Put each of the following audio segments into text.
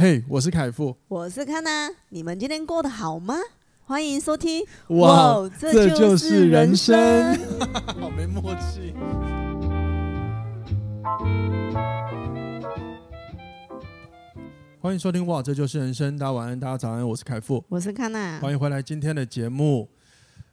嘿，hey, 我是凯富，我是康娜，你们今天过得好吗？欢迎收听，哇，哇这就是人生，人生 好没默契。欢迎收听，哇，这就是人生，大家晚安，大家早安，我是凯富，我是康娜，欢迎回来今天的节目。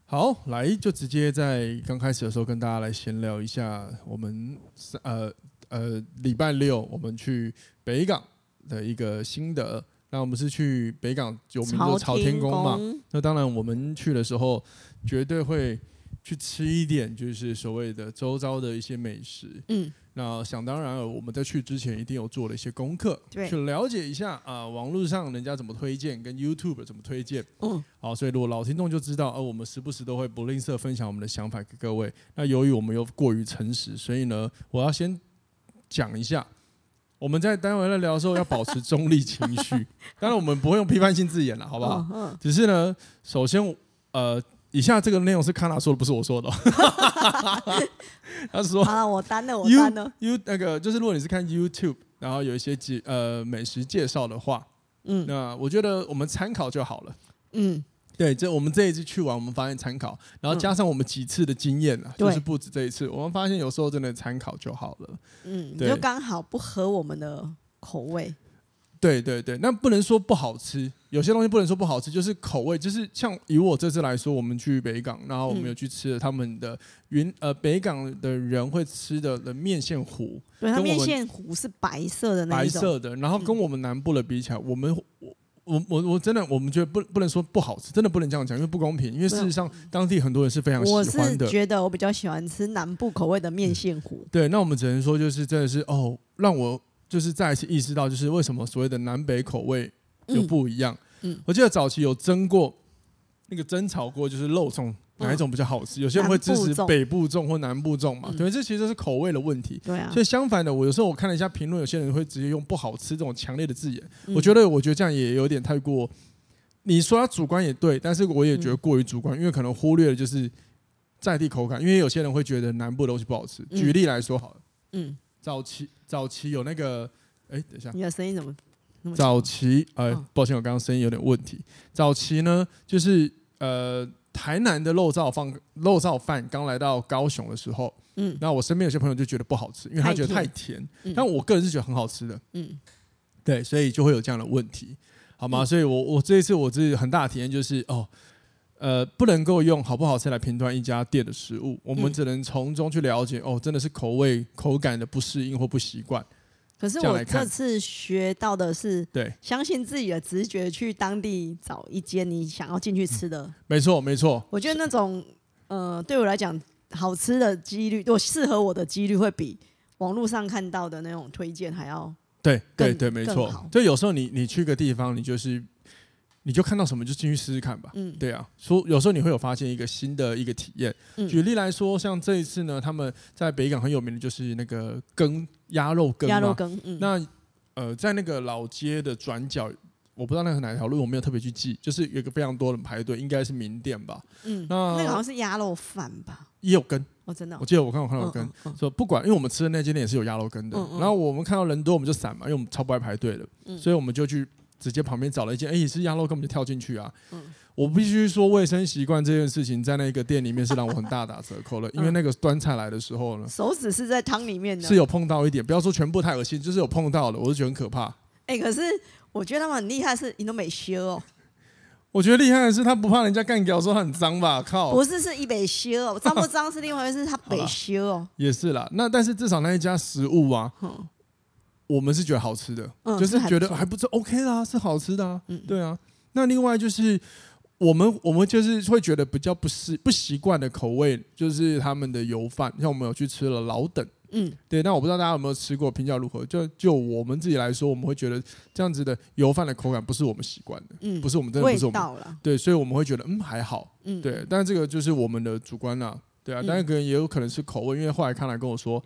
好，来就直接在刚开始的时候跟大家来闲聊一下，我们呃呃礼拜六我们去北港。的一个心得，那我们是去北港有名的朝天宫嘛？那当然，我们去的时候绝对会去吃一点，就是所谓的周遭的一些美食。嗯，那想当然了，我们在去之前一定有做了一些功课，对去了解一下啊、呃，网络上人家怎么推荐，跟 YouTube 怎么推荐。嗯，好，所以如果老听众就知道，呃，我们时不时都会不吝啬分享我们的想法给各位。那由于我们又过于诚实，所以呢，我要先讲一下。我们在单位在聊的时候要保持中立情绪，当然我们不会用批判性字眼了，好不好？嗯、只是呢，首先，呃，以下这个内容是康娜说的，不是我说的。他说：“啊，我担了，我担了。You 那个就是，如果你是看 YouTube，然后有一些介呃美食介绍的话，嗯，那我觉得我们参考就好了。嗯。”对，这我们这一次去玩，我们发现参考，然后加上我们几次的经验啊，嗯、就是不止这一次，我们发现有时候真的参考就好了。嗯，对就刚好不合我们的口味。对对对，那不能说不好吃，有些东西不能说不好吃，就是口味，就是像以我这次来说，我们去北港，然后我们有去吃了他们的云呃北港的人会吃的的面线糊，对，它面线糊是白色的那种，白色的，然后跟我们南部的比起来，我们我。我我我真的，我们觉得不不能说不好吃，真的不能这样讲，因为不公平。因为事实上，当地很多人是非常喜欢的。我是觉得我比较喜欢吃南部口味的面线糊。嗯。对，那我们只能说，就是真的是哦，让我就是再一次意识到，就是为什么所谓的南北口味有不一样。嗯，嗯我记得早期有蒸过那个蒸炒过，就是肉粽。哪一种比较好吃？有些人会支持北部粽或南部粽嘛？对，这其实是口味的问题。对啊。所以相反的，我有时候我看了一下评论，有些人会直接用不好吃这种强烈的字眼。我觉得，我觉得这样也有点太过。你说他主观也对，但是我也觉得过于主观，因为可能忽略了就是在地口感。因为有些人会觉得南部的东西不好吃。举例来说好了，嗯，早期早期有那个，哎，等一下，你的声音怎么？早期，哎，抱歉，我刚刚声音有点问题。早期呢，就是呃。台南的肉燥饭，肉燥饭刚来到高雄的时候，嗯，那我身边有些朋友就觉得不好吃，因为他觉得太甜。但我个人是觉得很好吃的，嗯，对，所以就会有这样的问题，好吗？嗯、所以我我这一次我自己很大的体验就是，哦，呃，不能够用好不好吃来评断一家店的食物，我们只能从中去了解，哦，真的是口味口感的不适应或不习惯。可是我这次学到的是，对，相信自己的直觉，去当地找一间你想要进去吃的。没错，没错。我觉得那种，呃，对我来讲，好吃的几率，我适合我的几率，会比网络上看到的那种推荐还要。对，对，对，没错。就有时候你你去个地方，你就是。你就看到什么就进去试试看吧。嗯，对啊，说有时候你会有发现一个新的一个体验。嗯、举例来说，像这一次呢，他们在北港很有名的就是那个羹鸭肉羹。鸭肉羹。嗯。那呃，在那个老街的转角，我不知道那是哪条路，我没有特别去记。就是有个非常多人排队，应该是名店吧。嗯。那那个好像是鸭肉饭吧。也有羹。哦，真的、哦。我记得我看我看到有羹，说、嗯嗯、不管，因为我们吃的那间店也是有鸭肉羹的。嗯嗯、然后我们看到人多，我们就散嘛，因为我们超不爱排队的。嗯、所以我们就去。直接旁边找了一间，哎、欸，是鸭肉，根本就跳进去啊！嗯、我必须说，卫生习惯这件事情，在那个店里面是让我很大打折扣了。因为那个端菜来的时候呢，手指是在汤里面的，是有碰到一点，不要说全部太恶心，就是有碰到的，我就觉得很可怕。哎、欸，可是我觉得他们很厉害，是你都没修哦。我觉得厉害的是他不怕人家干掉，说他很脏吧？靠，不是，是一北修哦，脏不脏是另外一回事，他北修哦。也是啦，那但是至少那一家食物啊。嗯我们是觉得好吃的，嗯、就是觉得还不错，OK 啦，是好吃的啊，嗯、对啊。那另外就是我们我们就是会觉得比较不适不习惯的口味，就是他们的油饭，像我们有去吃了老等，嗯，对。那我不知道大家有没有吃过，评价如何？就就我们自己来说，我们会觉得这样子的油饭的口感不是我们习惯的，嗯，不是我们真的不是我们，对，所以我们会觉得嗯还好，嗯，对。但是这个就是我们的主观啦，对啊。当然可能也有可能是口味，因为后来康来跟我说。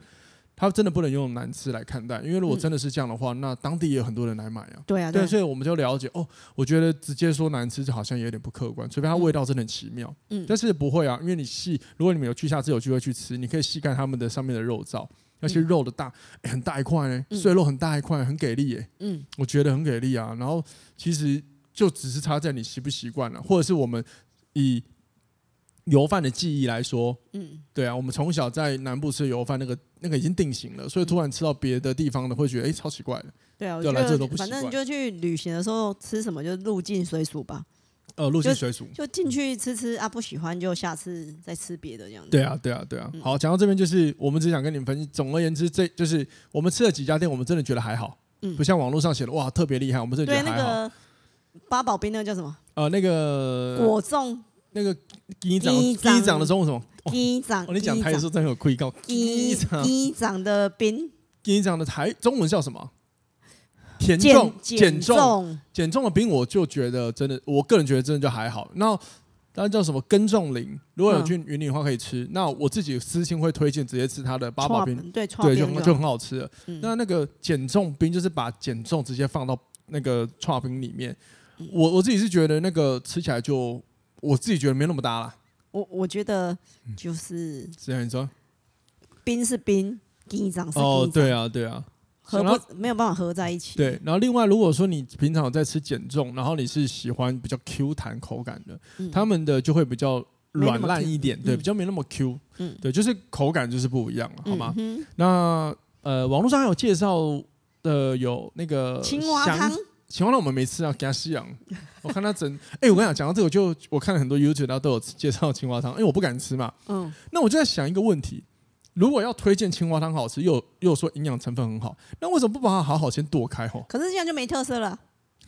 他真的不能用难吃来看待，因为如果真的是这样的话，嗯、那当地也有很多人来买啊。对啊，对，所以我们就了解哦。我觉得直接说难吃就好像有点不客观，除非它味道真的很奇妙。嗯，但是不会啊，因为你细，如果你们有去下次有机会去吃，你可以细看他们的上面的肉燥，那些肉的大、欸、很大一块呢，碎肉很大一块，很给力耶。嗯，我觉得很给力啊。然后其实就只是差在你习不习惯了，或者是我们以油饭的记忆来说，嗯，对啊，我们从小在南部吃油饭，那个那个已经定型了，所以突然吃到别的地方的，会觉得哎、欸，超奇怪的。对啊，我觉得反正就去旅行的时候吃什么就入境随俗吧。呃，入境随俗，就进去吃吃啊，不喜欢就下次再吃别的这样子。对啊，对啊，对啊。好，讲到这边就是我们只想跟你们分析。总而言之，这就是我们吃了几家店，我们真的觉得还好，嗯，不像网络上写的哇特别厉害，我们真的觉得还好。那个八宝冰那个叫什么？呃，那个果冻，那个鸡掌鸡掌的中文什么？鸡掌。哦，你讲台语说真有愧告。鸡掌鸡掌的冰，鸡掌的台中文叫什么？减重减重减重的兵，我就觉得真的，我个人觉得真的就还好。那当然叫什么耕种林，如果有去云林的话可以吃。那我自己私心会推荐直接吃它的八宝冰，对对，就就很好吃了。那那个减重冰就是把减重直接放到那个剉冰里面。我我自己是觉得那个吃起来就我自己觉得没那么搭啦。我我觉得就是这样你说，冰是冰，鸡掌是哦，对啊，对啊。合不没有办法合在一起。对，然后另外，如果说你平常有在吃减重，然后你是喜欢比较 Q 弹口感的，嗯、他们的就会比较软烂一点，对，比较没那么 Q，嗯，对，就是口感就是不一样了，好吗？嗯、哼。那呃，网络上还有介绍的有那个青蛙汤，青蛙汤我们没吃啊，给他吸氧。我看他整，哎、欸，我跟你讲，讲到这个就我看了很多 YouTube，然后都有介绍青蛙汤，因为我不敢吃嘛，嗯，那我就在想一个问题。如果要推荐青蛙汤好吃，又又说营养成分很好，那为什么不把它好好先剁开吼？可是这样就没特色了。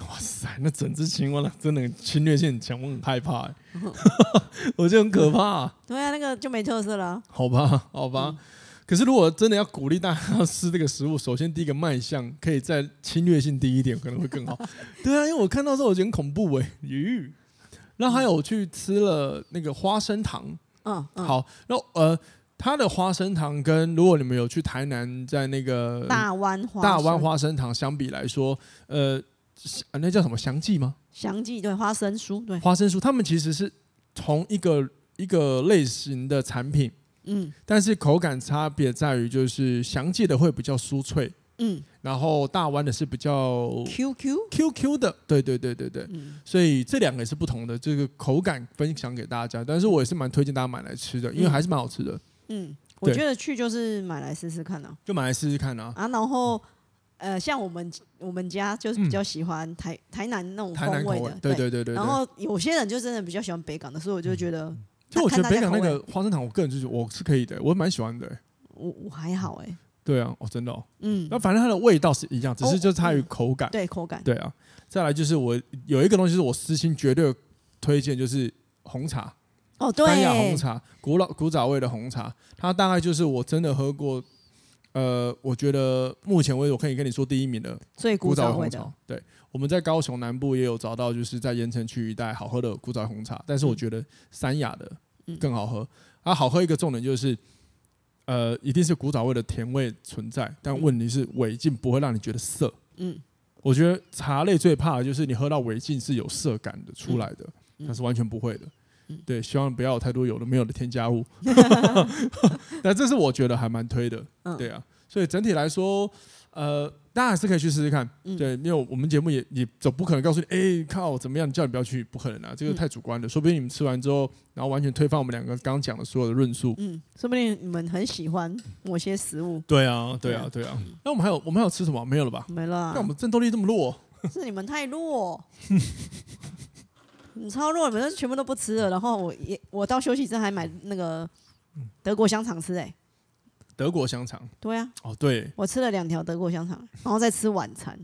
哇塞，那整只青蛙真的侵略性很强，我很害怕、欸，我觉得很可怕、啊。对啊，那个就没特色了。好吧，好吧。嗯、可是如果真的要鼓励大家要吃这个食物，首先第一个卖相可以再侵略性低一点，可能会更好。对啊，因为我看到之后我觉得很恐怖哎、欸，咦。然后还有去吃了那个花生糖，嗯，嗯好，然后呃。它的花生糖跟如果你们有去台南，在那个大湾大湾花生糖相比来说，呃，那叫什么祥记吗？祥记对花生酥对花生酥，他们其实是同一个一个类型的产品，嗯，但是口感差别在于就是详记的会比较酥脆，嗯，然后大湾的是比较 Q Q Q Q 的，对对对对对，嗯，所以这两个也是不同的这个口感分享给大家，但是我也是蛮推荐大家买来吃的，因为还是蛮好吃的。嗯，我觉得去就是买来试试看啊，就买来试试看啊。啊，然后呃，像我们我们家就是比较喜欢台台南那种风味的，对对对对。然后有些人就真的比较喜欢北港的，所以我就觉得，就我觉得北港那个花生糖，我个人就是我是可以的，我蛮喜欢的。我我还好哎。对啊，哦，真的哦。嗯。那反正它的味道是一样，只是就差于口感。对口感。对啊。再来就是我有一个东西是我私心绝对推荐，就是红茶。哦，对，丹雅红茶，古老古早味的红茶，它大概就是我真的喝过，呃，我觉得目前为止我可以跟你说第一名的最古早味红茶。对，我们在高雄南部也有找到，就是在盐城区一带好喝的古早红茶，但是我觉得三亚的更好喝。嗯、啊，好喝一个重点就是，呃，一定是古早味的甜味存在，但问题是尾劲不会让你觉得涩。嗯，我觉得茶类最怕的就是你喝到尾劲是有涩感的出来的，那、嗯、是完全不会的。对，希望不要有太多有的没有的添加物。那这是我觉得还蛮推的，对啊。所以整体来说，呃，大家还是可以去试试看。对，因为我们节目也也总不可能告诉你，哎，靠，怎么样？叫你不要去，不可能啊，这个太主观了。说不定你们吃完之后，然后完全推翻我们两个刚刚讲的所有的论述。嗯，说不定你们很喜欢某些食物。对啊，对啊，对啊。那我们还有，我们还有吃什么？没有了吧？没了。那我们战斗力这么弱，是你们太弱。你超弱，反正全部都不吃了。然后我也我到休息站还买那个德国香肠吃哎、欸，德国香肠，对啊，哦对，我吃了两条德国香肠，然后再吃晚餐，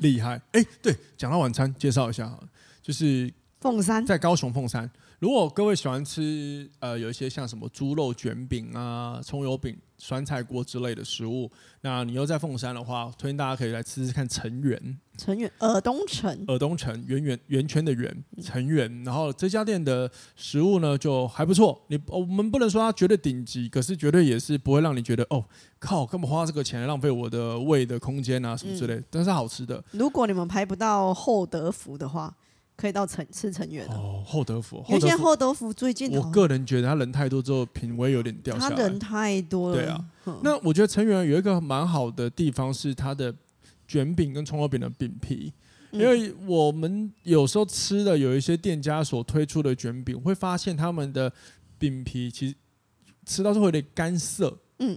厉害。哎、欸，对，讲到晚餐，介绍一下哈，就是凤山，在高雄凤山。如果各位喜欢吃呃有一些像什么猪肉卷饼啊、葱油饼、酸菜锅之类的食物，那你又在凤山的话，推荐大家可以来吃吃看成园。成园尔东城，尔东城圆圆圆圈的圆成园。然后这家店的食物呢就还不错，你我们不能说它绝对顶级，可是绝对也是不会让你觉得哦靠，干嘛花这个钱浪费我的胃的空间啊什么之类，嗯、但是好吃的。如果你们排不到厚德福的话。可以到成吃成员哦，厚德福，因为现在厚德福最近，我个人觉得他人太多之后品味有点掉下来。他人太多了，对啊。那我觉得成员有一个蛮好的地方是他的卷饼跟葱油饼的饼皮，因为我们有时候吃的有一些店家所推出的卷饼，会发现他们的饼皮其实吃到是会有点干涩，嗯，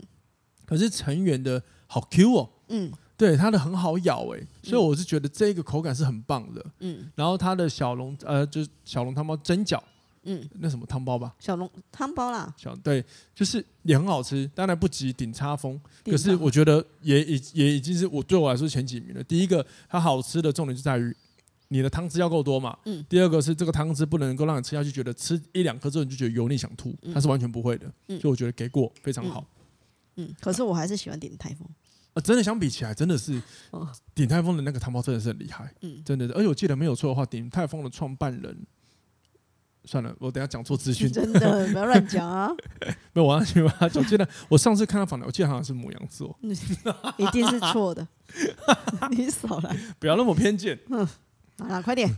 可是成员的好 Q 哦，嗯。对它的很好咬哎，所以我是觉得这个口感是很棒的。嗯，然后它的小龙呃，就是小龙汤包蒸饺，嗯，那什么汤包吧？小龙汤包啦。小对，就是也很好吃，当然不及顶叉风，可是我觉得也已也已经是我对我来说前几名了。第一个，它好吃的重点就在于你的汤汁要够多嘛。嗯。第二个是这个汤汁不能够让你吃下去觉得吃一两颗之后你就觉得油腻想吐，它是完全不会的。嗯。所以我觉得给过非常好。嗯，可是我还是喜欢鼎泰丰。啊，真的相比起来，真的是鼎泰丰的那个汤包真的是很厉害，嗯，真的。而且我记得没有错的话，鼎泰丰的创办人，算了，我等下讲错资讯，真的不要乱讲啊。没有，我要去吧。我记得我上次看到访谈，我记得好像是母羊座，一定是错的。你少来，不要那么偏见。嗯，好了，快点。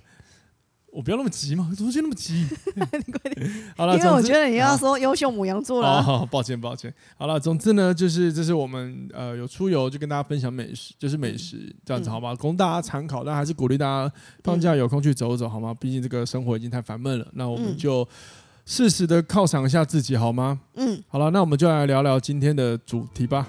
我不要那么急嘛，怎么就那么急？你快点。好了，因为我觉得你要说优秀母羊座了。好，抱歉，抱歉。好了，总之呢，就是这是我们呃有出游就跟大家分享美食，就是美食这样子，好吧，供大家参考。但还是鼓励大家放假有空去走走，好吗？毕竟这个生活已经太烦闷了。那我们就适时的犒赏一下自己，好吗？嗯。好了，那我们就来聊聊今天的主题吧。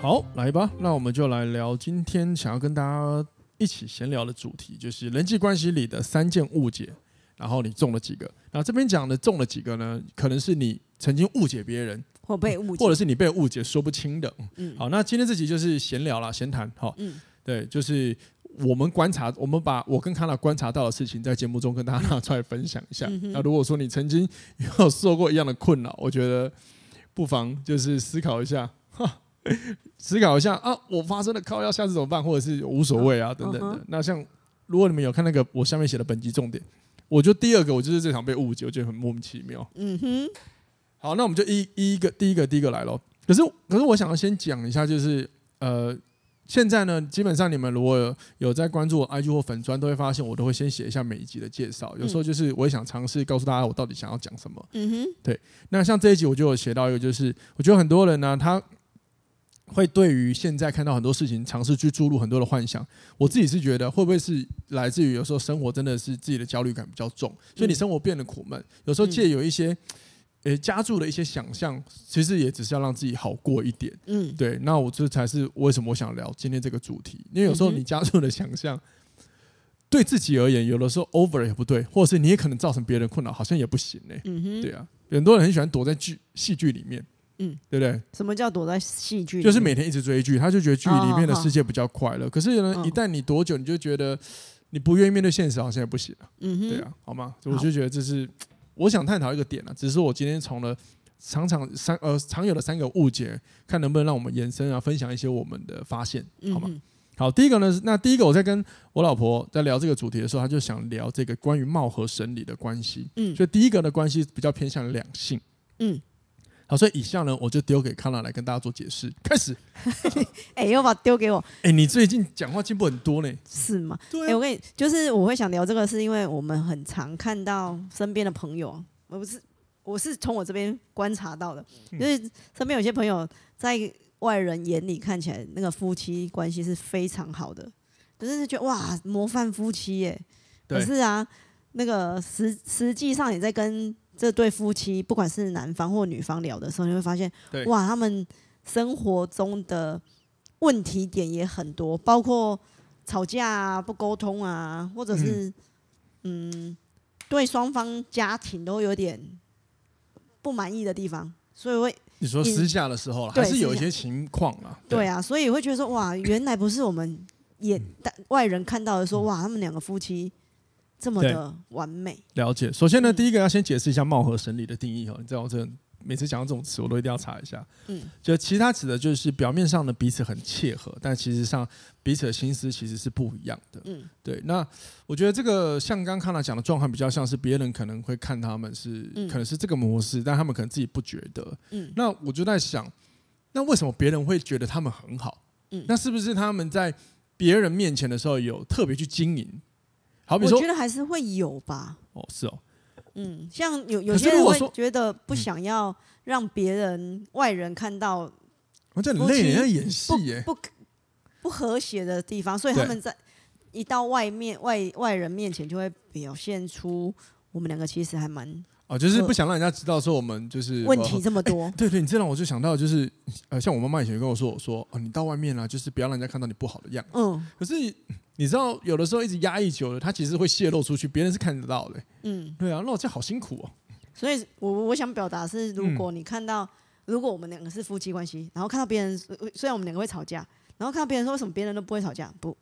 好，来吧，那我们就来聊今天想要跟大家。一起闲聊的主题就是人际关系里的三件误解，然后你中了几个？然后这边讲的中了几个呢？可能是你曾经误解别人，或被误解，或者是你被误解说不清的。嗯，好，那今天这集就是闲聊啦，闲谈。哈，嗯，对，就是我们观察，我们把我跟康娜观察到的事情，在节目中跟大家拿出来分享一下。嗯、那如果说你曾经有受过一样的困扰，我觉得不妨就是思考一下。哈。思考一下啊，我发生了靠要，下次怎么办？或者是无所谓啊，等等的。那像如果你们有看那个我下面写的本集重点，我觉得第二个我就是这场被误解，我觉得很莫名其妙。嗯哼。好，那我们就一一个第一个第一个来喽。可是可是我想要先讲一下，就是呃，现在呢，基本上你们如果有，有在关注我 IG 或粉砖，都会发现我都会先写一下每一集的介绍。有时候就是我也想尝试告诉大家我到底想要讲什么。嗯哼。对。那像这一集我就有写到一个，就是我觉得很多人呢，他。会对于现在看到很多事情，尝试去注入很多的幻想。我自己是觉得，会不会是来自于有时候生活真的是自己的焦虑感比较重，所以你生活变得苦闷。有时候借有一些，呃，加注的一些想象，其实也只是要让自己好过一点。嗯，对。那我这才是为什么我想聊今天这个主题，因为有时候你加注的想象，对自己而言，有的时候 over 也不对，或者是你也可能造成别人困扰，好像也不行呢。嗯哼，对啊，很多人很喜欢躲在剧戏剧里面。嗯，对不对？什么叫躲在戏剧？就是每天一直追剧，他就觉得剧里面的世界比较快乐。哦、可是呢，一旦你躲久，你就觉得你不愿意面对现实，好像也不行了。嗯哼，对啊，好吗？我就觉得这是我想探讨一个点了。只是我今天从了常常三呃常有的三个误解，看能不能让我们延伸啊，分享一些我们的发现，好吗？嗯、好，第一个呢，那第一个我在跟我老婆在聊这个主题的时候，她就想聊这个关于貌合神离的关系。嗯，所以第一个的关系比较偏向两性。嗯。好，所以以下呢，我就丢给康娜来跟大家做解释。开始，哎、欸，又把丢给我。哎、欸，你最近讲话进步很多呢？是吗？对、啊。哎、欸，我跟你，就是我会想聊这个，是因为我们很常看到身边的朋友，我不是，我是从我这边观察到的，嗯、就是身边有些朋友在外人眼里看起来，那个夫妻关系是非常好的，就是觉得哇，模范夫妻耶。可是啊，那个实实际上也在跟。这对夫妻，不管是男方或女方聊的时候，你会发现，哇，他们生活中的问题点也很多，包括吵架啊、不沟通啊，或者是嗯，嗯，对双方家庭都有点不满意的地方，所以会你说私下的时候，还是有一些情况啊？对啊，所以会觉得说，哇，原来不是我们眼外人看到的说，说哇，他们两个夫妻。这么的完美，了解。首先呢，嗯、第一个要先解释一下貌合神离的定义哦。你知道，我这每次讲到这种词，我都一定要查一下。嗯，就其他指的就是表面上的彼此很切合，但其实上彼此的心思其实是不一样的。嗯，对。那我觉得这个像刚刚康娜讲的状况，比较像是别人可能会看他们是、嗯、可能是这个模式，但他们可能自己不觉得。嗯，那我就在想，那为什么别人会觉得他们很好？嗯，那是不是他们在？别人面前的时候有特别去经营？好比说，我觉得还是会有吧。哦，是哦，嗯，像有有些人会觉得不想要让别人、嗯、外人看到，我这很累，人家演戏耶，不不，不和谐的地方，所以他们在一到外面外外人面前就会表现出我们两个其实还蛮。哦，就是不想让人家知道说我们就是问题这么多。欸、对对，你这让我就想到就是，呃，像我妈妈以前跟我说，我说，哦，你到外面啊，就是不要让人家看到你不好的样子。嗯。可是你知道，有的时候一直压抑久了，它其实会泄露出去，别人是看得到的。嗯。对啊，那我这好辛苦哦。所以我我想表达是，如果你看到，嗯、如果我们两个是夫妻关系，然后看到别人，虽然我们两个会吵架，然后看到别人说为什么别人都不会吵架，不。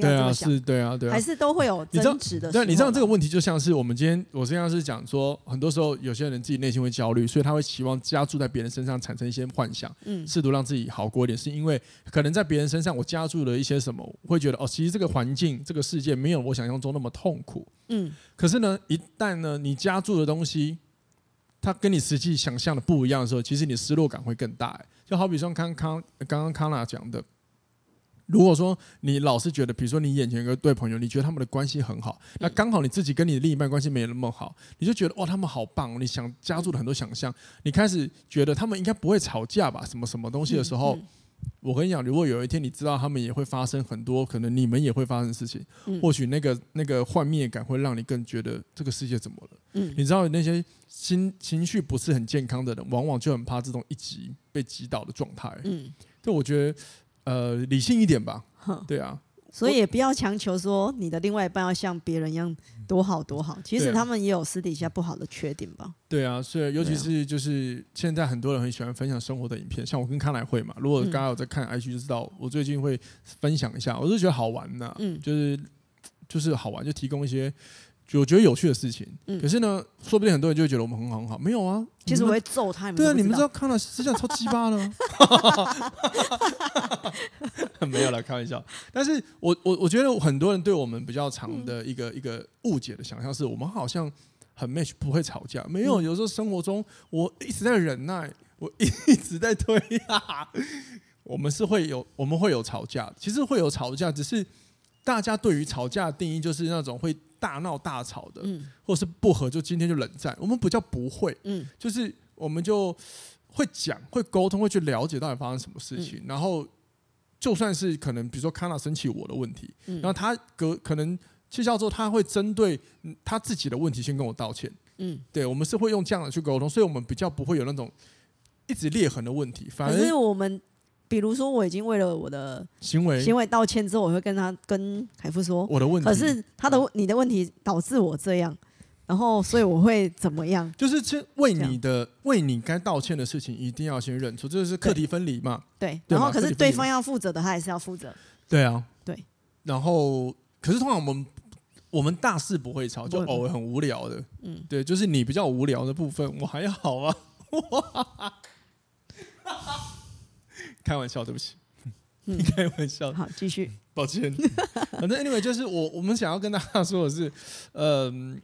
对啊，是，对啊，对啊，还是都会有争执的。对，你知道这个问题就像是我们今天，我实际上是讲说，很多时候有些人自己内心会焦虑，所以他会希望加注在别人身上，产生一些幻想，嗯，试图让自己好过一点，是因为可能在别人身上我加注了一些什么，会觉得哦，其实这个环境、这个世界没有我想象中那么痛苦，嗯。可是呢，一旦呢你加注的东西，它跟你实际想象的不一样的时候，其实你失落感会更大。就好比说康康刚刚康娜讲的。如果说你老是觉得，比如说你眼前有个对朋友，你觉得他们的关系很好，那刚好你自己跟你的另一半关系没有那么好，你就觉得哇，他们好棒，你想加入了很多想象，你开始觉得他们应该不会吵架吧？什么什么东西的时候，我跟你讲，如果有一天你知道他们也会发生很多可能你们也会发生的事情，或许那个那个幻灭感会让你更觉得这个世界怎么了？你知道那些心情绪不是很健康的人，往往就很怕这种一击被击倒的状态。嗯，就我觉得。呃，理性一点吧。对啊，所以也不要强求说你的另外一半要像别人一样多好多好。其实他们也有私底下不好的缺点吧。对啊，所以尤其是就是现在很多人很喜欢分享生活的影片，像我跟康乃会嘛。如果刚刚有在看 IG 就知道，我最近会分享一下，我是觉得好玩的，嗯，就是就是好玩，就提供一些。就我觉得有趣的事情，嗯、可是呢，说不定很多人就会觉得我们很好很好，没有啊。其实我会揍他们。对啊，你们知道看了实际上超鸡巴的。没有啦，开玩笑。但是我我我觉得很多人对我们比较长的一个、嗯、一个误解的想象是我们好像很 match，不会吵架。没有，有时候生活中我一直在忍耐，我 一直在推啊。我们是会有，我们会有吵架，其实会有吵架，只是大家对于吵架的定义就是那种会。大闹大吵的，嗯、或者是不和，就今天就冷战。我们比较不会，嗯、就是我们就会讲、会沟通、会去了解到底发生什么事情。嗯、然后，就算是可能，比如说康纳生气我的问题，嗯、然后他隔可能气消之后，他会针对他自己的问题先跟我道歉。嗯，对，我们是会用这样的去沟通，所以我们比较不会有那种一直裂痕的问题。反而我们。比如说，我已经为了我的行为行为道歉之后，我会跟他跟凯夫说我的问题。可是他的你的问题导致我这样，然后所以我会怎么样？就是先为你的为你该道歉的事情，一定要先认错，这是课题分离嘛？对。然后可是对方要负责的，他还是要负责。对啊。对。然后，可是通常我们我们大事不会吵，就偶尔很无聊的。嗯。对，就是你比较无聊的部分，我还好啊。开玩笑，对不起，嗯、开玩笑。好，继续。抱歉，反正 anyway 就是我我们想要跟大家说的是，嗯、呃，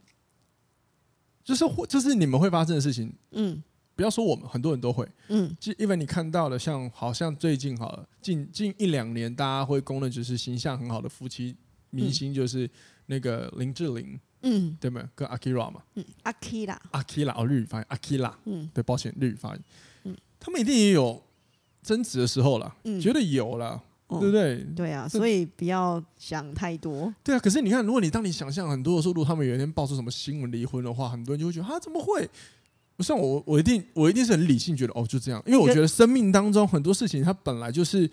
就是会就是你们会发生的事情，嗯，不要说我们，很多人都会，嗯，就因为你看到了，像好像最近好了，近近一两年，大家会公认就是形象很好的夫妻明星，就是那个林志玲，嗯，对吗？跟 Akira 嘛，嗯，Akira，Akira 哦，日语发音，Akira，嗯，对，抱歉，日语发音，嗯，他们一定也有。争执的时候了，嗯、觉得有了，哦、对不对？对啊，所以不要想太多。对啊，可是你看，如果你当你想象很多的时候，如果他们有一天爆出什么新闻离婚的话，很多人就会觉得啊，怎么会？像我，我一定，我一定是很理性，觉得哦，就这样。因为我觉得生命当中很多事情，它本来就是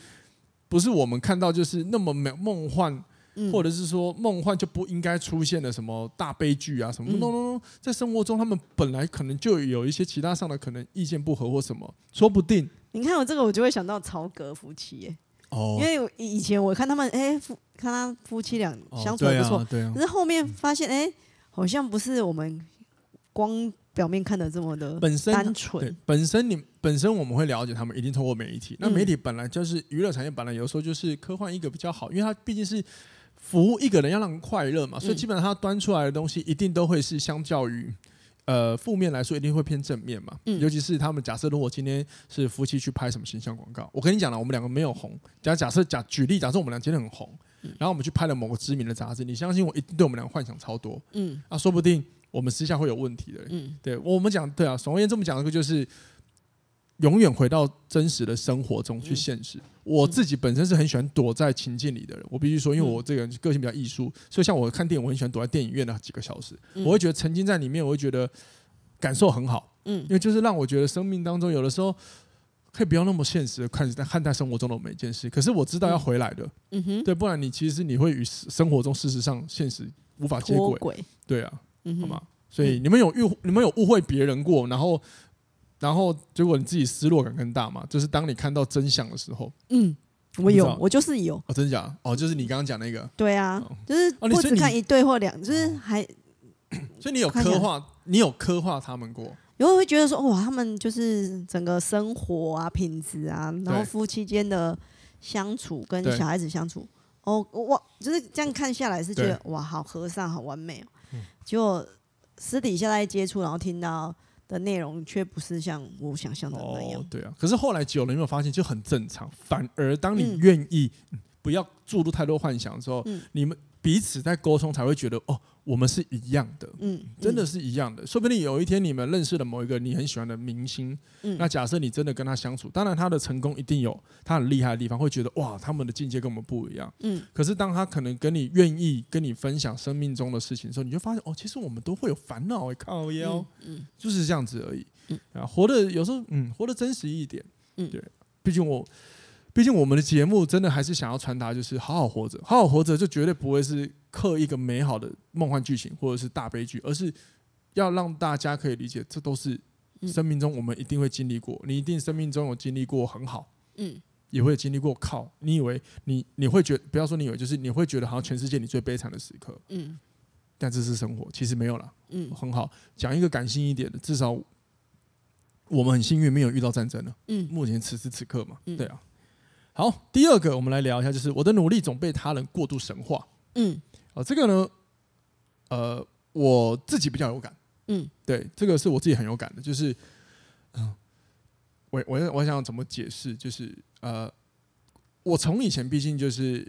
不是我们看到就是那么美梦幻，嗯、或者是说梦幻就不应该出现的什么大悲剧啊什么。no no no，在生活中他们本来可能就有一些其他上的可能意见不合或什么，说不定。你看我这个，我就会想到曹格夫妻耶，哦，因为以前我看他们，哎，夫看他夫妻俩相处还不错，对啊，可是后面发现，哎，好像不是我们光表面看的这么的本身单纯。本身你本身我们会了解他们，一定透过媒体。那媒体本来就是娱乐产业，本来有时候就是科幻一个比较好，因为它毕竟是服务一个人，要让人快乐嘛，所以基本上他端出来的东西一定都会是相较于。呃，负面来说一定会偏正面嘛，嗯、尤其是他们假设如果今天是夫妻去拍什么形象广告，我跟你讲了，我们两个没有红，假假设假举例，假设我们俩今天很红，然后我们去拍了某个知名的杂志，你相信我，一定对我们俩幻想超多。嗯，啊，说不定我们私下会有问题的。嗯，对我们讲，对啊，总而言之，这么讲的个就是。永远回到真实的生活中去现实。我自己本身是很喜欢躲在情境里的人，我必须说，因为我这个人个性比较艺术，所以像我看电影，我很喜欢躲在电影院的几个小时，我会觉得沉浸在里面，我会觉得感受很好。嗯，因为就是让我觉得生命当中有的时候可以不要那么现实的看看待生活中的每一件事。可是我知道要回来的，嗯哼，对，不然你其实你会与生活中事实上现实无法接轨。对啊，好吗？所以你们有误你们有误会别人过，然后。然后结果你自己失落感更大嘛？就是当你看到真相的时候，嗯，我有，我就是有。哦，真的假的？哦，就是你刚刚讲那个。对啊，就是不只看一对或两，就是还。所以你有刻画，你有刻画他们过。有人会觉得说，哇，他们就是整个生活啊、品质啊，然后夫妻间的相处跟小孩子相处，哦，哇，就是这样看下来是觉得哇，好和善，好完美哦。结果私底下在接触，然后听到。的内容却不是像我想象的那样。哦，对啊。可是后来久了，有没有发现就很正常？反而当你愿意不要注入太多幻想的时候，嗯、你们彼此在沟通才会觉得哦。我们是一样的，嗯，真的是一样的。说不定有一天你们认识了某一个你很喜欢的明星，嗯，那假设你真的跟他相处，当然他的成功一定有他很厉害的地方，会觉得哇，他们的境界跟我们不一样，嗯。可是当他可能跟你愿意跟你分享生命中的事情的时候，你就发现哦，其实我们都会有烦恼，靠腰，嗯，就是这样子而已，嗯。啊，活得有时候，嗯，活得真实一点，嗯，对，毕竟我。毕竟我们的节目真的还是想要传达，就是好好活着，好好活着就绝对不会是刻一个美好的梦幻剧情或者是大悲剧，而是要让大家可以理解，这都是生命中我们一定会经历过。你一定生命中有经历过很好，嗯，也会经历过靠。你以为你你会觉，不要说你以为，就是你会觉得好像全世界你最悲惨的时刻，嗯，但这是生活，其实没有了，嗯，很好。讲一个感性一点的，至少我们很幸运没有遇到战争了，嗯，目前此时此刻嘛，对啊。好，第二个我们来聊一下，就是我的努力总被他人过度神化。嗯，啊，这个呢，呃，我自己比较有感。嗯，对，这个是我自己很有感的，就是，嗯，我我我想怎么解释，就是呃，我从以前毕竟就是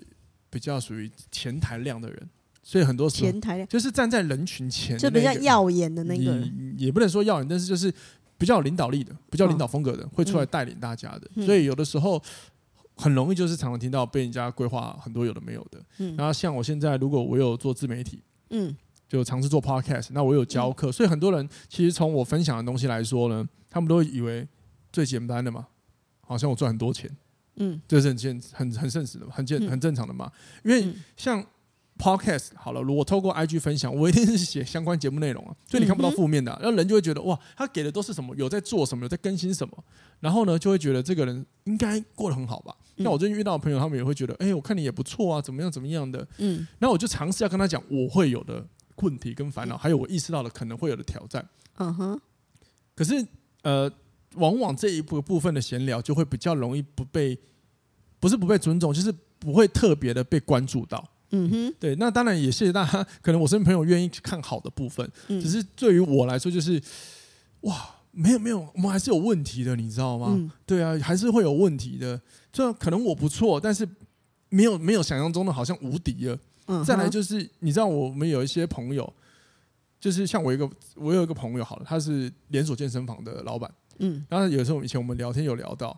比较属于前台量的人，所以很多时候前台亮就是站在人群前，就比较耀眼的那个人，也不能说耀眼，但是就是比较有领导力的，比较领导风格的，会出来带领大家的，所以有的时候。很容易就是常常听到被人家规划很多有的没有的，嗯，然后像我现在如果我有做自媒体，嗯，就尝试做 podcast，那我有教课，所以很多人其实从我分享的东西来说呢，他们都以为最简单的嘛，好像我赚很多钱，嗯，这是很现很很现实的，很正很正常的嘛，因为像。Podcast 好了，如果透过 IG 分享，我一定是写相关节目内容啊，所以你看不到负面的，啊，然后人就会觉得哇，他给的都是什么？有在做什么？有在更新什么？然后呢，就会觉得这个人应该过得很好吧？那我最近遇到的朋友，他们也会觉得，哎，我看你也不错啊，怎么样怎么样的？嗯，那我就尝试要跟他讲我会有的问题跟烦恼，还有我意识到的可能会有的挑战。嗯哼。可是呃，往往这一部部分的闲聊就会比较容易不被，不是不被尊重，就是不会特别的被关注到。嗯哼，对，那当然也谢谢大家。可能我身边朋友愿意去看好的部分，只是对于我来说，就是哇，没有没有，我们还是有问题的，你知道吗？嗯、对啊，还是会有问题的。这可能我不错，但是没有没有想象中的好像无敌了。嗯、再来就是，你知道我们有一些朋友，就是像我一个，我有一个朋友，好了，他是连锁健身房的老板。嗯，然后有时候以前我们聊天有聊到，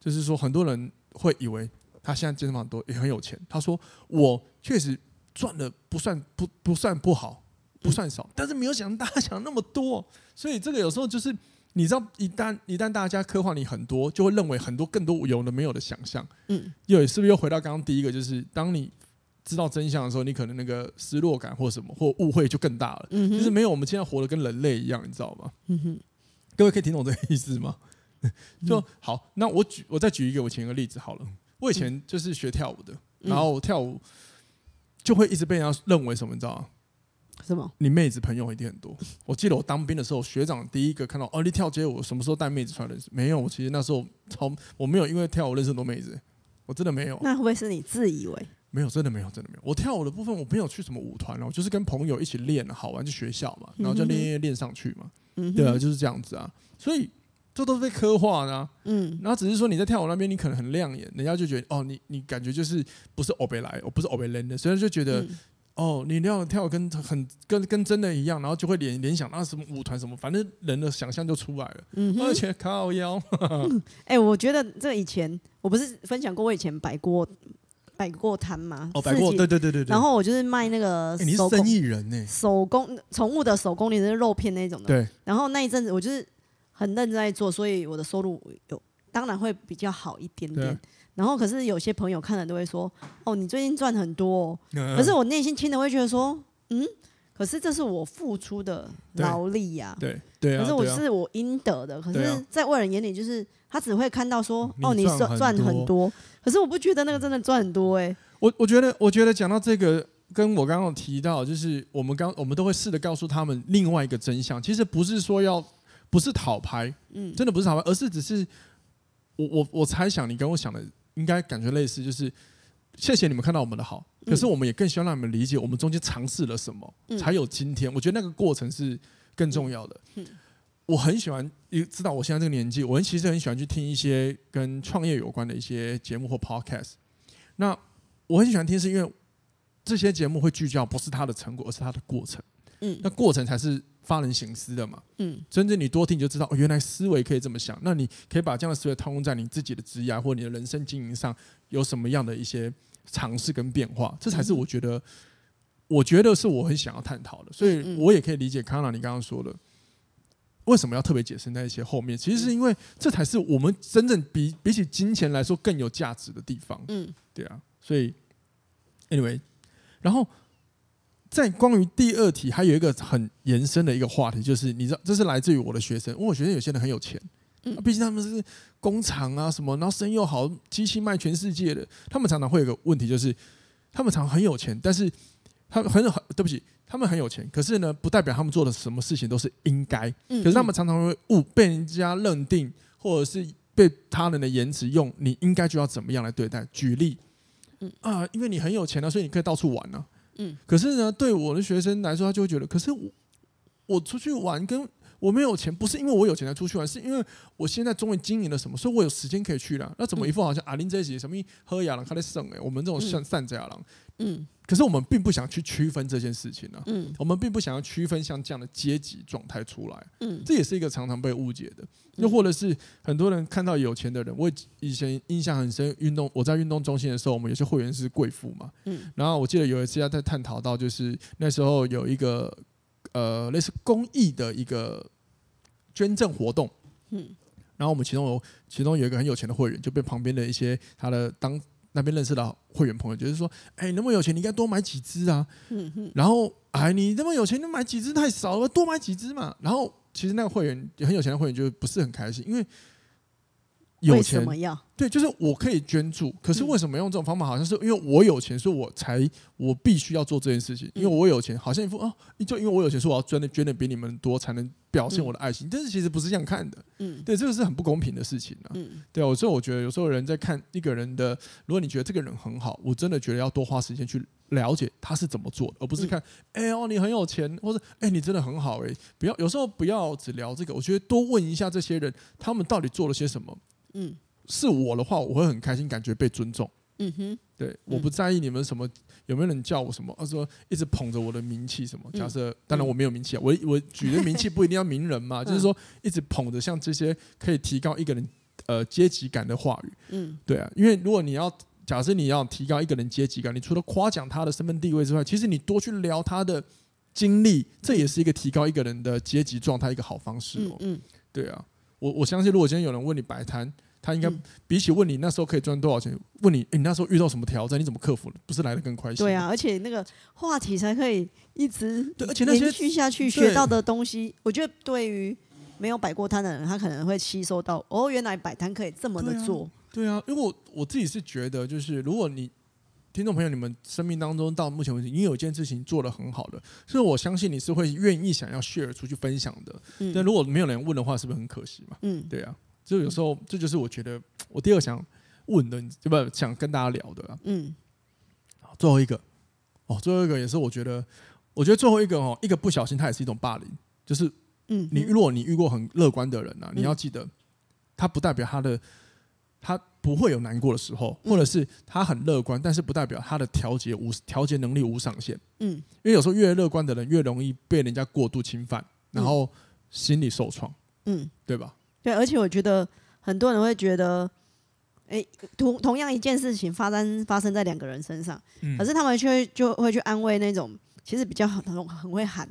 就是说很多人会以为。他现在健身房多也很有钱。他说：“我确实赚的不算不不算不好，不算少，但是没有想大家想那么多。所以这个有时候就是你知道，一旦一旦大家刻画你很多，就会认为很多更多有的没有的想象。嗯，又是不是又回到刚刚第一个，就是当你知道真相的时候，你可能那个失落感或什么或误会就更大了。嗯哼，就是没有我们现在活得跟人类一样，你知道吗？嗯哼，各位可以听懂这个意思吗？就好，那我举我再举一个我前一个例子好了。”我以前就是学跳舞的，然后跳舞就会一直被人家认为什么，你知道吗？什么？你妹子朋友一定很多。我记得我当兵的时候，学长第一个看到哦，你跳街舞什么时候带妹子出来认识？没有，我其实那时候超我没有因为跳舞认识很多妹子，我真的没有。那会不会是你自以为？没有，真的没有，真的没有。我跳舞的部分我没有去什么舞团，我就是跟朋友一起练，好玩就学校嘛，然后就练练练上去嘛。对啊，就是这样子啊。所以。这都是被刻画的、啊。嗯，然后只是说你在跳舞那边，你可能很亮眼，人家就觉得哦，你你感觉就是不是欧北来，我不是欧北人的，所以就觉得。嗯哦，你那样跳跟很跟跟真的一样，然后就会联联想到什么舞团什么，反正人的想象就出来了。嗯，而且靠腰。哎、欸，我觉得这以前我不是分享过，我以前摆过摆过摊吗？哦，摆过，对对对对。然后我就是卖那个手工、欸、你是生意人呢？手工宠物的手工，你是肉片那种的。对。然后那一阵子我就是很认真在做，所以我的收入有当然会比较好一点点。然后，可是有些朋友看了都会说：“哦，你最近赚很多哦。”可是我内心听了会觉得说：“嗯，可是这是我付出的劳力呀。”对对，可是我是我应得的。可是，在外人眼里，就是他只会看到说：“哦，你赚赚很多。”可是我不觉得那个真的赚很多哎。我我觉得，我觉得讲到这个，跟我刚刚有提到，就是我们刚我们都会试着告诉他们另外一个真相。其实不是说要不是讨拍，嗯，真的不是讨拍，而是只是我我我猜想你跟我想的。应该感觉类似，就是谢谢你们看到我们的好，可是我们也更希望让你们理解我们中间尝试了什么，嗯、才有今天。我觉得那个过程是更重要的。嗯、我很喜欢，你知道我现在这个年纪，我其实很喜欢去听一些跟创业有关的一些节目或 podcast。那我很喜欢听，是因为这些节目会聚焦不是它的成果，而是它的过程。嗯，那过程才是。发人省思的嘛，嗯，真正你多听你就知道，哦，原来思维可以这么想。那你可以把这样的思维套用在你自己的职业或你的人生经营上，有什么样的一些尝试跟变化？这才是我觉得，嗯、我觉得是我很想要探讨的。所以我也可以理解康纳你刚刚说的，为什么要特别解释那一些后面？其实是因为这才是我们真正比比起金钱来说更有价值的地方。嗯，对啊。所以，anyway，然后。在关于第二题，还有一个很延伸的一个话题，就是你知道，这是来自于我的学生，因为我学生有些人很有钱，嗯，毕竟他们是工厂啊什么，然后生意又好，机器卖全世界的，他们常常会有个问题，就是他们常常很有钱，但是他们很很对不起，他们很有钱，可是呢，不代表他们做的什么事情都是应该，可是他们常常会误被人家认定，或者是被他人的言辞用你应该就要怎么样来对待。举例，啊，因为你很有钱了，所以你可以到处玩呢。嗯，可是呢，对我的学生来说，他就会觉得，可是我我出去玩，跟我没有钱，不是因为我有钱才出去玩，是因为我现在终于经营了什么，所以我有时间可以去了。那怎么一副好像阿林这些什么喝亚郎他在省哎，我们这种善善哉雅郎，嗯，可是我们并不想去区分这件事情呢、啊，嗯，我们并不想要区分像这样的阶级状态出来，嗯，这也是一个常常被误解的。又或者是很多人看到有钱的人，我以前印象很深，运动我在运动中心的时候，我们有些会员是贵妇嘛，嗯，然后我记得有一次在探讨到，就是那时候有一个呃类似公益的一个捐赠活动，嗯，然后我们其中有其中有一个很有钱的会员，就被旁边的一些他的当那边认识的会员朋友，就是说，哎、欸，那么有钱，你应该多买几只啊，嗯哼，然后哎，你那么有钱，你买几只太少了，多买几只嘛，然后。其实那个会员很有钱的会员就不是很开心，因为有钱对，就是我可以捐助，可是为什么用这种方法？好像是因为我有钱，所以我才我必须要做这件事情。因为我有钱，好像一副哦，就因为我有钱，所以我要捐的捐的比你们多，才能表现我的爱心。但是其实不是这样看的，嗯，对，这个是很不公平的事情啊。嗯，对啊，所以我觉得有时候人在看一个人的，如果你觉得这个人很好，我真的觉得要多花时间去。了解他是怎么做的，而不是看，哎哦，你很有钱，或者哎，你真的很好，哎，不要，有时候不要只聊这个，我觉得多问一下这些人，他们到底做了些什么。嗯，是我的话，我会很开心，感觉被尊重。嗯哼，对，我不在意你们什么，有没有人叫我什么，或者说一直捧着我的名气什么。假设，当然我没有名气啊，我我举的名气不一定要名人嘛，就是说一直捧着像这些可以提高一个人呃阶级感的话语。嗯，对啊，因为如果你要。假设你要提高一个人阶级感，你除了夸奖他的身份地位之外，其实你多去聊他的经历，这也是一个提高一个人的阶级状态一个好方式哦。嗯，对啊，我我相信，如果今天有人问你摆摊，他应该比起问你那时候可以赚多少钱，问你，欸，你那时候遇到什么挑战，你怎么克服了，不是来的更快些？对啊，而且那个话题才可以一直对，而且那些延续下去学到的东西，我觉得对于没有摆过摊的人，他可能会吸收到哦，原来摆摊可以这么的做。对啊，因为我我自己是觉得，就是如果你听众朋友，你们生命当中到目前为止，你有一件事情做得很好的，所以我相信你是会愿意想要 share 出去分享的。嗯，但如果没有人问的话，是不是很可惜嘛？嗯，对啊，就有时候这就是我觉得我第二想问的，对不想跟大家聊的啊。嗯，好，最后一个哦，最后一个也是我觉得，我觉得最后一个哦，一个不小心它也是一种霸凌，就是嗯，你如果你遇过很乐观的人啊，你要记得。他不代表他的他不会有难过的时候，或者是他很乐观，但是不代表他的调节无调节能力无上限。嗯，因为有时候越乐观的人越容易被人家过度侵犯，然后心理受创。嗯，对吧？对，而且我觉得很多人会觉得，哎，同同样一件事情发生发生在两个人身上，嗯、可是他们却就会去安慰那种其实比较很很很会喊，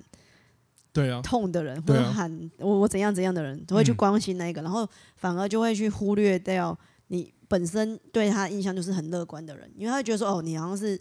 对啊，痛的人，或者喊我我怎样怎样的人，都会去关心那个，嗯、然后反而就会去忽略掉你本身对他的印象就是很乐观的人，因为他会觉得说哦，你好像是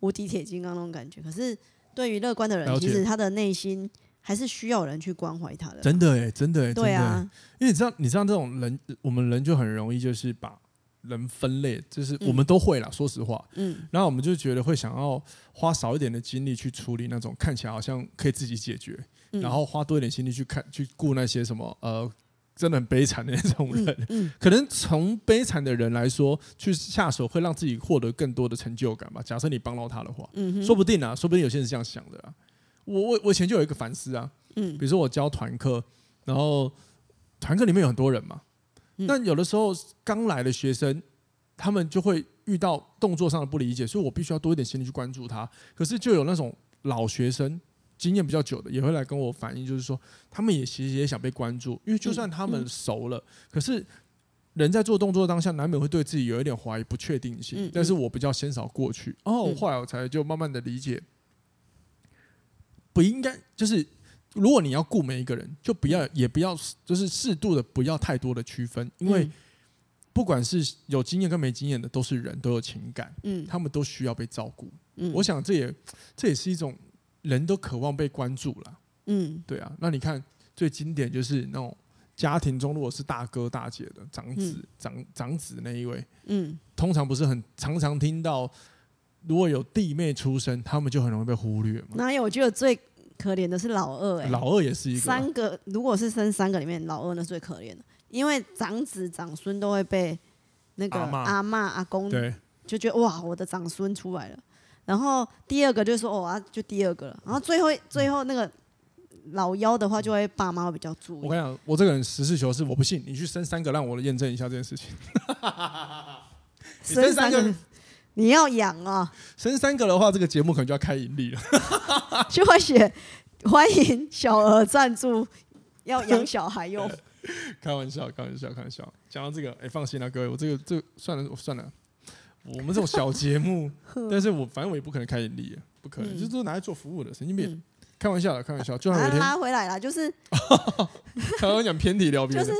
无敌铁金刚那种感觉。可是对于乐观的人，其实他的内心。还是需要人去关怀他的，真的哎，真的哎，对啊，因为你知道，你知道这种人，我们人就很容易就是把人分类，就是我们都会啦，说实话，嗯，然后我们就觉得会想要花少一点的精力去处理那种看起来好像可以自己解决，然后花多一点心力去看去顾那些什么呃真的很悲惨的那种人，可能从悲惨的人来说去下手会让自己获得更多的成就感吧。假设你帮到他的话，嗯，说不定啊，说不定有些人是这样想的啊。我我我以前就有一个反思啊，嗯，比如说我教团课，然后团课里面有很多人嘛，但有的时候刚来的学生，他们就会遇到动作上的不理解，所以我必须要多一点心力去关注他。可是就有那种老学生，经验比较久的，也会来跟我反映，就是说他们也其实也想被关注，因为就算他们熟了，可是人在做动作当下，难免会对自己有一点怀疑、不确定性。但是我比较先少过去，哦，后来我才就慢慢的理解。不应该就是，如果你要顾每一个人，就不要也不要，就是适度的不要太多的区分，因为不管是有经验跟没经验的，都是人都有情感，嗯，他们都需要被照顾，嗯，我想这也这也是一种人都渴望被关注了，嗯，对啊，那你看最经典就是那种家庭中如果是大哥大姐的长子长长子那一位，嗯，通常不是很常常听到。如果有弟妹出生，他们就很容易被忽略嘛。哪有？我觉得最可怜的是老二，哎，老二也是一个三个。如果是生三个里面，老二那最可怜的，因为长子长孙都会被那个阿嬷阿公对就觉得哇，我的长孙出来了。然后第二个就是说哦啊，就第二个了。然后最后最后那个老幺的话，就会爸妈会比较注意。我跟你讲，我这个人实事求是，我不信你去生三个，让我验证一下这件事情。生三个。你要养啊！生三个的话，这个节目可能就要开盈利了。就会写欢迎小额赞助，要养小孩用。开玩笑，开玩笑，开玩笑。讲到这个，哎，放心啦，各位，我这个这個、算了，我算了。我们这种小节目，但是我反正我也不可能开盈利，不可能，嗯、就是拿来做服务的，神经病。嗯、开玩笑的，开玩笑。就算有一天拉回来了，就是刚刚讲偏题聊就是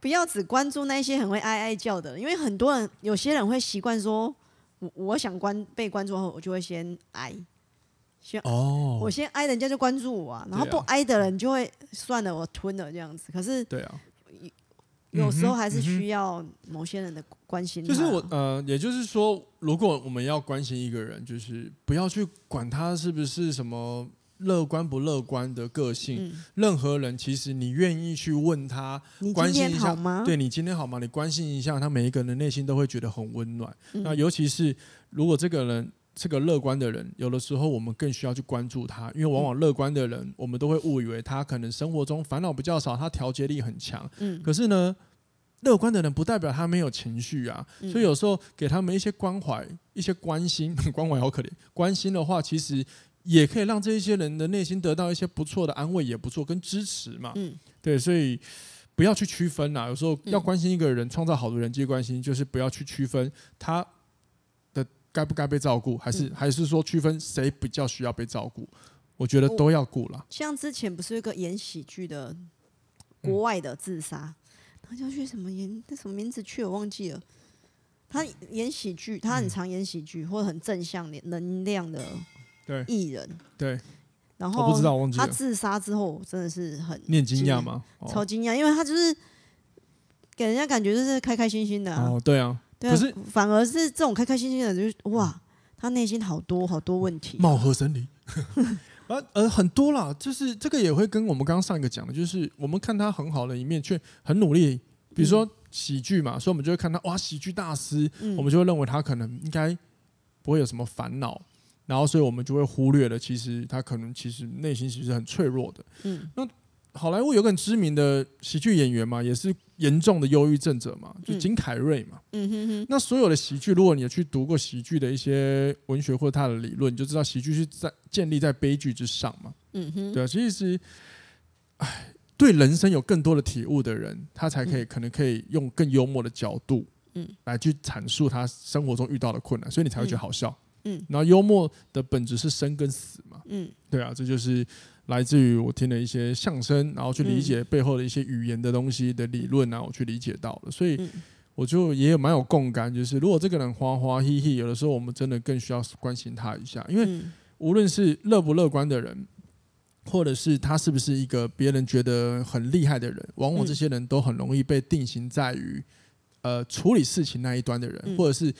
不要只关注那些很会哀哀叫的，因为很多人有些人会习惯说。我我想关被关注后，我就会先哀，先哦，我先哀，人家就关注我啊。然后不哀的人就会算了，我吞了这样子。可是对啊，有时候还是需要某些人的关心。就是我呃，也就是说，如果我们要关心一个人，就是不要去管他是不是什么。乐观不乐观的个性，嗯、任何人其实你愿意去问他，关心一下吗？对，你今天好吗？你关心一下他，每一个人的内心都会觉得很温暖。嗯、那尤其是如果这个人是个乐观的人，有的时候我们更需要去关注他，因为往往乐观的人，我们都会误以为他可能生活中烦恼比较少，他调节力很强。嗯、可是呢，乐观的人不代表他没有情绪啊。嗯、所以有时候给他们一些关怀、一些关心，关怀好可怜。关心的话，其实。也可以让这一些人的内心得到一些不错的安慰，也不错，跟支持嘛。嗯，对，所以不要去区分啦。有时候要关心一个人，创造好的人际关系，就是不要去区分他的该不该被照顾，还是还是说区分谁比较需要被照顾。我觉得都要顾了。像之前不是有一个演喜剧的国外的自杀，他叫去什么演？那什么名字去我忘记了。他演喜剧，他很常演喜剧，或者很正向能量的。对，艺人对，然后他自杀之后真的是很你很惊讶吗？超惊讶，因为他就是给人家感觉就是开开心心的哦，对啊，对啊，可是反而是这种开开心心的，就是哇，他内心好多好多问题，貌合神离，而呃很多啦，就是这个也会跟我们刚刚上一个讲的，就是我们看他很好的一面，却很努力，比如说喜剧嘛，所以我们就会看他哇，喜剧大师，我们就会认为他可能应该不会有什么烦恼。然后，所以我们就会忽略了，其实他可能其实内心其实很脆弱的。嗯，那好莱坞有个很知名的喜剧演员嘛，也是严重的忧郁症者嘛，就金凯瑞嘛。嗯哼哼。那所有的喜剧，如果你有去读过喜剧的一些文学或者他的理论，你就知道喜剧是在建立在悲剧之上嘛。嗯哼。对啊，其实是，哎，对人生有更多的体悟的人，他才可以、嗯、可能可以用更幽默的角度，嗯，来去阐述他生活中遇到的困难，所以你才会觉得好笑。嗯。然后幽默的本质是生跟死嘛。嗯。对啊，这就是。来自于我听了一些相声，然后去理解背后的一些语言的东西的理论，啊我去理解到了，所以我就也有蛮有共感。就是如果这个人花花嘿嘿，有的时候我们真的更需要关心他一下，因为无论是乐不乐观的人，或者是他是不是一个别人觉得很厉害的人，往往这些人都很容易被定型在于呃处理事情那一端的人，或者是。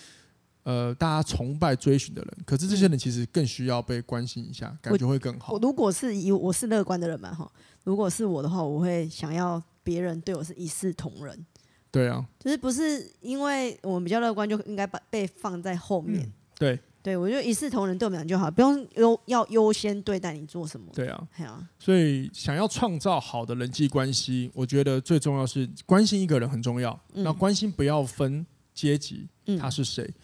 呃，大家崇拜追寻的人，可是这些人其实更需要被关心一下，感觉会更好。我如果是以我是乐观的人嘛，哈，如果是我的话，我会想要别人对我是一视同仁。对啊，就是不是因为我们比较乐观，就应该把被放在后面。嗯、对，对我觉得一视同仁对我们俩就好，不用优要优先对待你做什么。对啊，对啊。所以想要创造好的人际关系，我觉得最重要是关心一个人很重要。嗯、那关心不要分阶级，他是谁。嗯，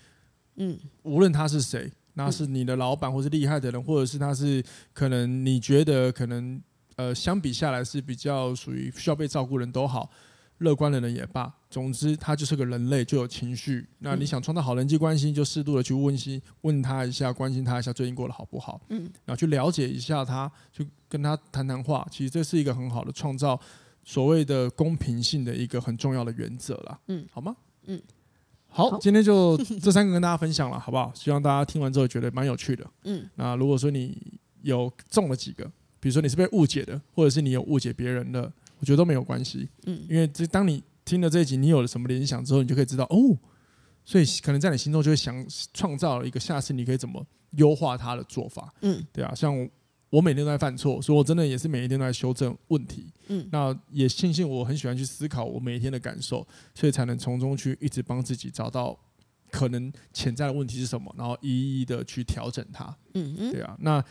无论他是谁，那是你的老板，或是厉害的人，或者是他是可能你觉得可能呃相比下来是比较属于需要被照顾人都好，乐观的人也罢，总之他就是个人类，就有情绪。那你想创造好人际关系，就适度的去问心，问他一下，关心他一下，最近过得好不好？嗯，然后去了解一下他，去跟他谈谈话。其实这是一个很好的创造所谓的公平性的一个很重要的原则啦。嗯，好吗？嗯。好，今天就 这三个跟大家分享了，好不好？希望大家听完之后觉得蛮有趣的。嗯，那如果说你有中了几个，比如说你是被误解的，或者是你有误解别人的，我觉得都没有关系。嗯，因为这当你听了这一集，你有了什么联想之后，你就可以知道哦，所以可能在你心中就会想创造了一个下次你可以怎么优化它的做法。嗯，对啊，像。我每天都在犯错，所以我真的也是每一天都在修正问题。嗯，那也庆幸我很喜欢去思考我每一天的感受，所以才能从中去一直帮自己找到可能潜在的问题是什么，然后一一的去调整它。嗯嗯，对啊。那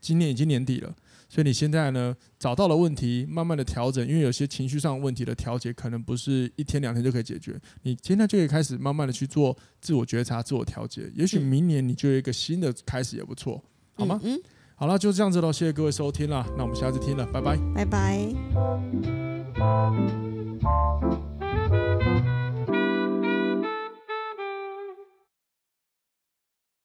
今年已经年底了，所以你现在呢找到了问题，慢慢的调整，因为有些情绪上问题的调节可能不是一天两天就可以解决，你现在就可以开始慢慢的去做自我觉察、自我调节。也许明年你就有一个新的开始也不错，好吗？嗯。好了，就这样子喽。谢谢各位收听啦。那我们下次听了，拜拜，拜拜。